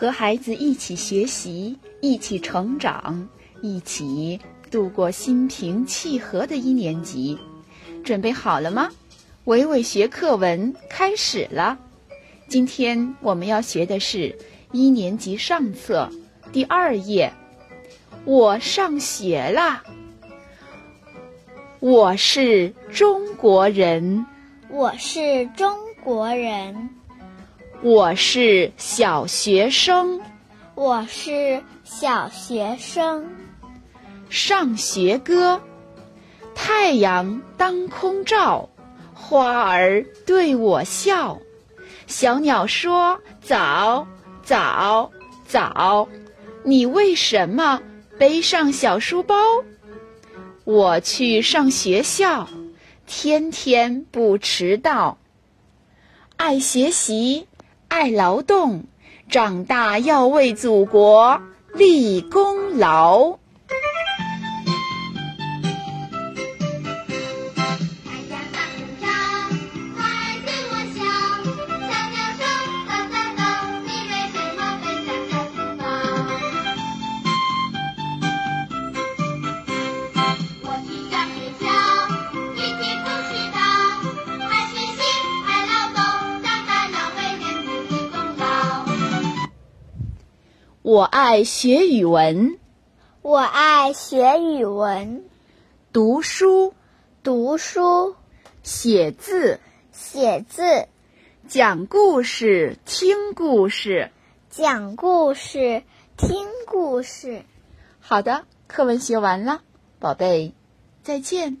和孩子一起学习，一起成长，一起度过心平气和的一年级。准备好了吗？伟伟学课文开始了。今天我们要学的是一年级上册第二页。我上学啦！我是中国人，我是中国人，我是小学生，我是小学生。上学歌，太阳当空照，花儿对我笑，小鸟说早早早，你为什么背上小书包？我去上学校，天天不迟到。爱学习，爱劳动，长大要为祖国立功劳。我爱学语文，我爱学语文，读书，读书，写字，写字，讲故事，听故事，讲故事，听故事。好的，课文学完了，宝贝，再见。